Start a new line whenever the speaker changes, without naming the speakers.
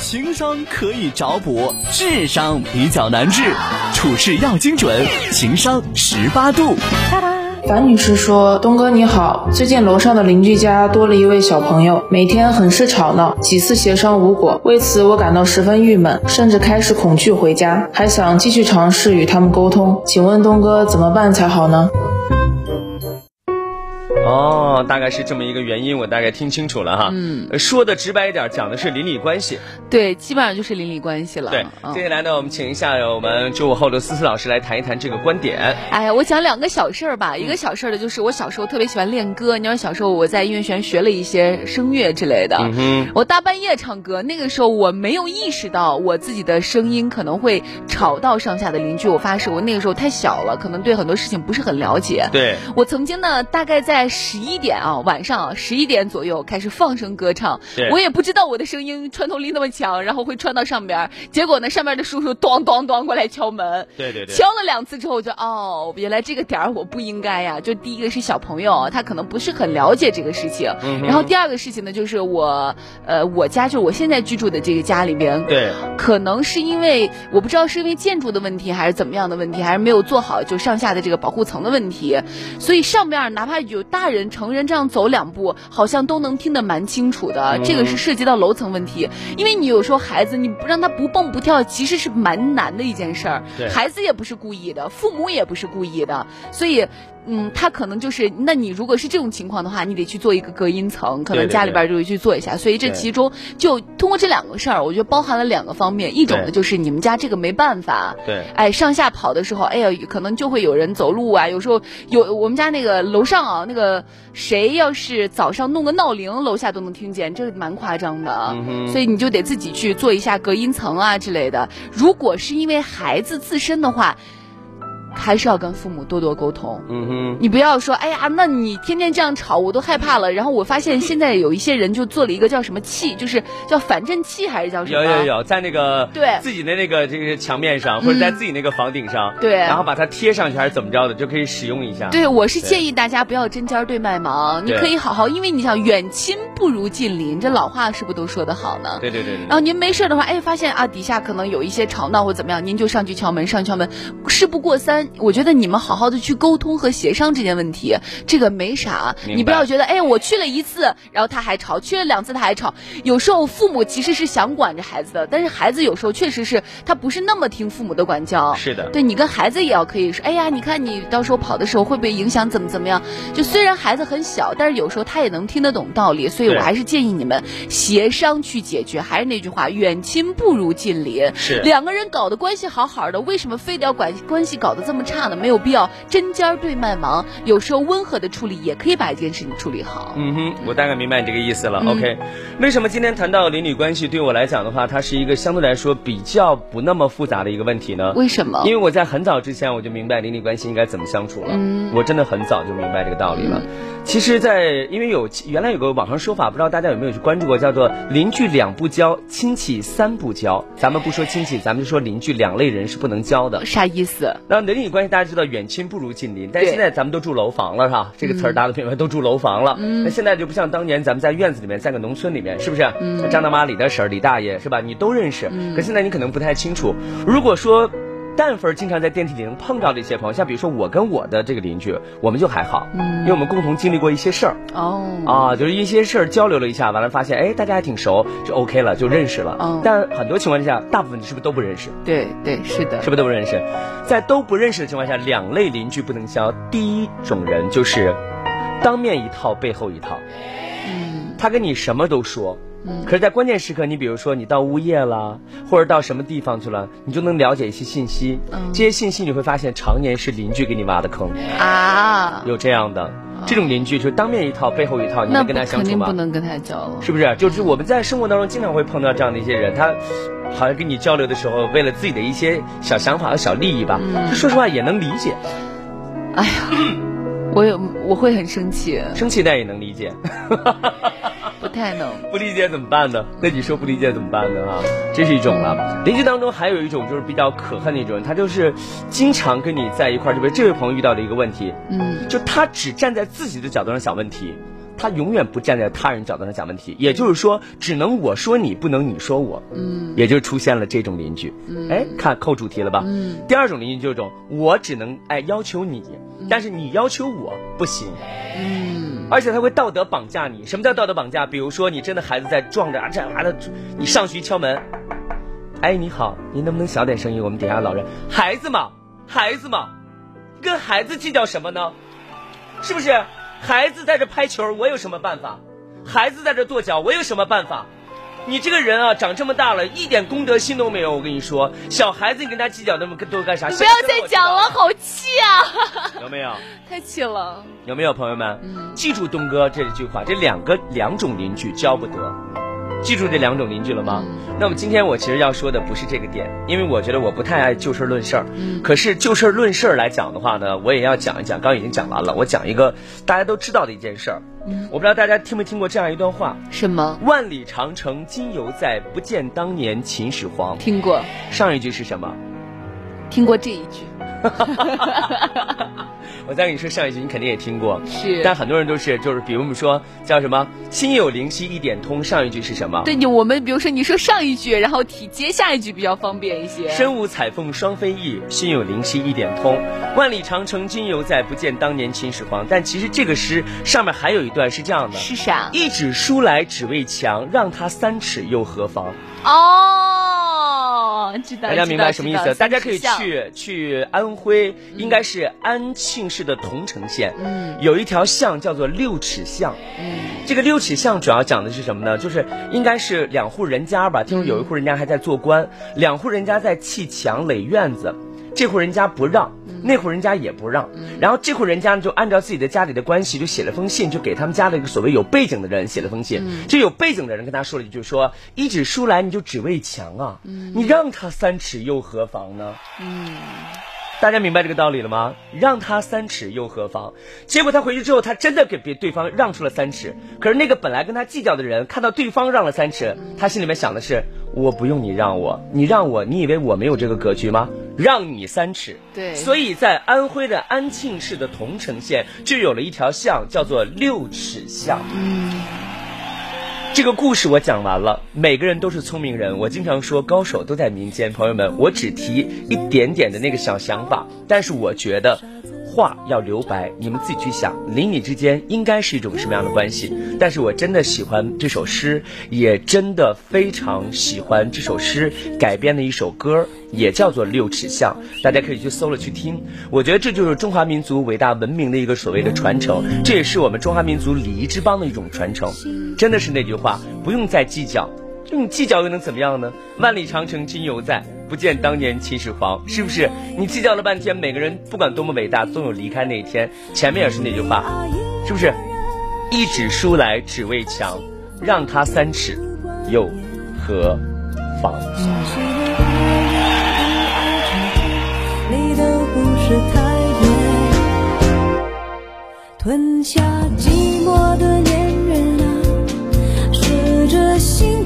情商可以找补，智商比较难治，处事要精准，情商十八度。
樊女士说：“东哥你好，最近楼上的邻居家多了一位小朋友，每天很是吵闹，几次协商无果，为此我感到十分郁闷，甚至开始恐惧回家，还想继续尝试与他们沟通。请问东哥怎么办才好呢？”
哦，大概是这么一个原因，我大概听清楚了哈。嗯，说的直白一点，讲的是邻里关系。
对，基本上就是邻里关系了。
对，接下来呢，我们请一下我们九五后的思思老师来谈一谈这个观点。
哎呀，我讲两个小事儿吧。一个小事儿的就是我小时候特别喜欢练歌。你说小时候我在音乐学院学了一些声乐之类的。嗯哼。我大半夜唱歌，那个时候我没有意识到我自己的声音可能会吵到上下的邻居。我发誓，我那个时候太小了，可能对很多事情不是很了解。
对。
我曾经呢，大概在十一点啊，晚上啊十一点左右开始放声歌唱。
对。
我也不知道我的声音穿透力那么强，然后会穿到。上边，结果呢，上面的叔叔咚咚咚过来敲门，
对对对，
敲了两次之后我就哦，原来这个点儿我不应该呀。就第一个是小朋友，他可能不是很了解这个事情，嗯然后第二个事情呢，就是我呃，我家就是我现在居住的这个家里边，
对，
可能是因为我不知道是因为建筑的问题还是怎么样的问题，还是没有做好就上下的这个保护层的问题，所以上边哪怕有大人成人这样走两步，好像都能听得蛮清楚的。这个是涉及到楼层问题，因为你有时候孩子你。不让他不蹦不跳，其实是蛮难的一件事儿。孩子也不是故意的，父母也不是故意的，所以。嗯，他可能就是，那你如果是这种情况的话，你得去做一个隔音层，可能家里边就会去做一下。所以这其中就通过这两个事儿，我觉得包含了两个方面，一种呢就是你们家这个没办法，
对，
哎，上下跑的时候，哎呀，可能就会有人走路啊，有时候有我们家那个楼上啊，那个谁要是早上弄个闹铃，楼下都能听见，这个蛮夸张的，所以你就得自己去做一下隔音层啊之类的。如果是因为孩子自身的话。还是要跟父母多多沟通。嗯哼，你不要说，哎呀，那你天天这样吵，我都害怕了。然后我发现现在有一些人就做了一个叫什么器，就是叫反震器还是叫什么？
有有有，在那个
对
自己的那个这个墙面上，或者在自己那个房顶上，
对，
然后把它贴上去还是怎么着的，就可以使用一下。
对，我是建议大家不要针尖对麦芒，你可以好好，因为你想远亲不如近邻，这老话是不是都说得好呢？
对对对。
然后您没事的话，哎，发现啊底下可能有一些吵闹或怎么样，您就上去敲门，上去敲门，事不过三。我觉得你们好好的去沟通和协商这件问题，这个没啥。你不要觉得，哎，我去了一次，然后他还吵；去了两次他还吵。有时候父母其实是想管着孩子的，但是孩子有时候确实是他不是那么听父母的管教。
是的，
对你跟孩子也要可以说，哎呀，你看你到时候跑的时候会不会影响怎么怎么样？就虽然孩子很小，但是有时候他也能听得懂道理，所以我还是建议你们协商去解决。还是那句话，远亲不如近邻。
是
两个人搞的关系好好的，为什么非得要管关系搞得这么差的？没有必要。针尖对麦芒，有时候温和的处理也可以把一件事情处理好。
嗯哼，我大概明白你这个意思了。OK，为什么今天谈到邻里关系，对我来讲的话，它是一个相对来说比较不那么复杂的一个问题呢？
为什么？
因为我在很早之前我就明白邻里关系应该怎么相处了。嗯，我真的很早就明白这个道理了。其实，在因为有原来有个网上说法，不知道大家有没有去关注过，叫做邻居两不交，亲戚三不交。咱们不说亲戚，咱们就说邻居两类人是不能交的。
啥意思？
那邻里关系大家知道，远亲不如近邻。但现在咱们都住楼房了，是吧？这个词儿大家都明白，都住楼房了。那现在就不像当年咱们在院子里面，在个农村里面，是不是？张大妈、李大婶、李大爷，是吧？你都认识。可现在你可能不太清楚。如果说。但凡经常在电梯里能碰到的一些朋友，像比如说我跟我的这个邻居，我们就还好，嗯，因为我们共同经历过一些事儿，哦，啊，就是一些事儿交流了一下，完了发现，哎，大家还挺熟，就 OK 了，就认识了。嗯，但很多情况之下，大部分是不是都不认识？
对对，是的，
是不是都不认识？在都不认识的情况下，两类邻居不能交。第一种人就是当面一套，背后一套，嗯，他跟你什么都说。可是，在关键时刻，你比如说你到物业了，或者到什么地方去了，你就能了解一些信息。嗯，这些信息你会发现，常年是邻居给你挖的坑啊。有这样的这种邻居，就是当面一套，背后一套，你能跟他相处吗？
不能跟他交了，
是不是？就是我们在生活当中经常会碰到这样的一些人，他好像跟你交流的时候，为了自己的一些小想法和小利益吧，就说实话也能理解。
哎呀，我有我会很生气，
生气但也能理解。
不太能
不理解怎么办呢？那你说不理解怎么办呢？啊，这是一种了。邻居当中还有一种就是比较可恨的一种人，他就是经常跟你在一块儿。这位这位朋友遇到的一个问题，嗯，就他只站在自己的角度上想问题。他永远不站在他人角度上想问题，也就是说，只能我说你，不能你说我。嗯，也就出现了这种邻居。嗯，哎，看扣主题了吧？嗯，第二种邻居就是种，我只能哎要求你，但是你要求我不行。嗯，而且他会道德绑架你。什么叫道德绑架？比如说你真的孩子在撞着啊这孩子，你上去敲门，哎你好，您能不能小点声音？我们底下老人，孩子嘛，孩子嘛，跟孩子计较什么呢？是不是？孩子在这拍球，我有什么办法？孩子在这跺脚，我有什么办法？你这个人啊，长这么大了，一点公德心都没有。我跟你说，小孩子你跟他计较那么多干啥？
不要再讲了，好气啊！
有没有？
太气了。
有没有朋友们？记住东哥这句话，这两个两种邻居交不得。记住这两种邻居了吗？那么今天我其实要说的不是这个点，因为我觉得我不太爱就事论事儿。嗯。可是就事论事儿来讲的话呢，我也要讲一讲。刚刚已经讲完了，我讲一个大家都知道的一件事儿。嗯。我不知道大家听没听过这样一段话？
什么？
万里长城今犹在，不见当年秦始皇。
听过。
上一句是什么？
听过这一句。
我再跟你说上一句，你肯定也听过，
是。
但很多人都是，就是比如我们说叫什么“心有灵犀一点通”，上一句是什么？
对，你我们比如说你说上一句，然后提接下一句比较方便一些。
身无彩凤双飞翼，心有灵犀一点通。万里长城今犹在，不见当年秦始皇。但其实这个诗上面还有一段是这样的：
是啥？
一纸书来只为墙，让他三尺又何妨？
哦，知道。
大家明白什么意思？大家可以去去安徽，应该是安庆市的桐城县，嗯，有一条巷叫做六尺巷，嗯，这个六尺巷主要讲的是什么呢？就是应该是两户人家吧，听说有一户人家还在做官，两户人家在砌墙垒院子。这户人家不让，那户人家也不让，然后这户人家呢就按照自己的家里的关系，就写了封信，就给他们家的一个所谓有背景的人写了封信。这有背景的人跟他说了一句，说一纸书来你就只为墙啊，你让他三尺又何妨呢？嗯。大家明白这个道理了吗？让他三尺又何妨？结果他回去之后，他真的给别对方让出了三尺。可是那个本来跟他计较的人，看到对方让了三尺，他心里面想的是：我不用你让我，你让我，你以为我没有这个格局吗？让你三尺。
对。
所以在安徽的安庆市的桐城县，就有了一条巷，叫做六尺巷。嗯。这个故事我讲完了，每个人都是聪明人。我经常说，高手都在民间。朋友们，我只提一点点的那个小想法，但是我觉得。话要留白，你们自己去想，邻里之间应该是一种什么样的关系？但是我真的喜欢这首诗，也真的非常喜欢这首诗改编的一首歌，也叫做《六尺巷》，大家可以去搜了去听。我觉得这就是中华民族伟大文明的一个所谓的传承，这也是我们中华民族礼仪之邦的一种传承。真的是那句话，不用再计较。你计较又能怎么样呢？万里长城今犹在，不见当年秦始皇，是不是？你计较了半天，每个人不管多么伟大，总有离开那一天。前面也是那句话，是不是？一纸书来只为墙，让他三尺，又何妨？
吞下寂寞的恋人啊，着心。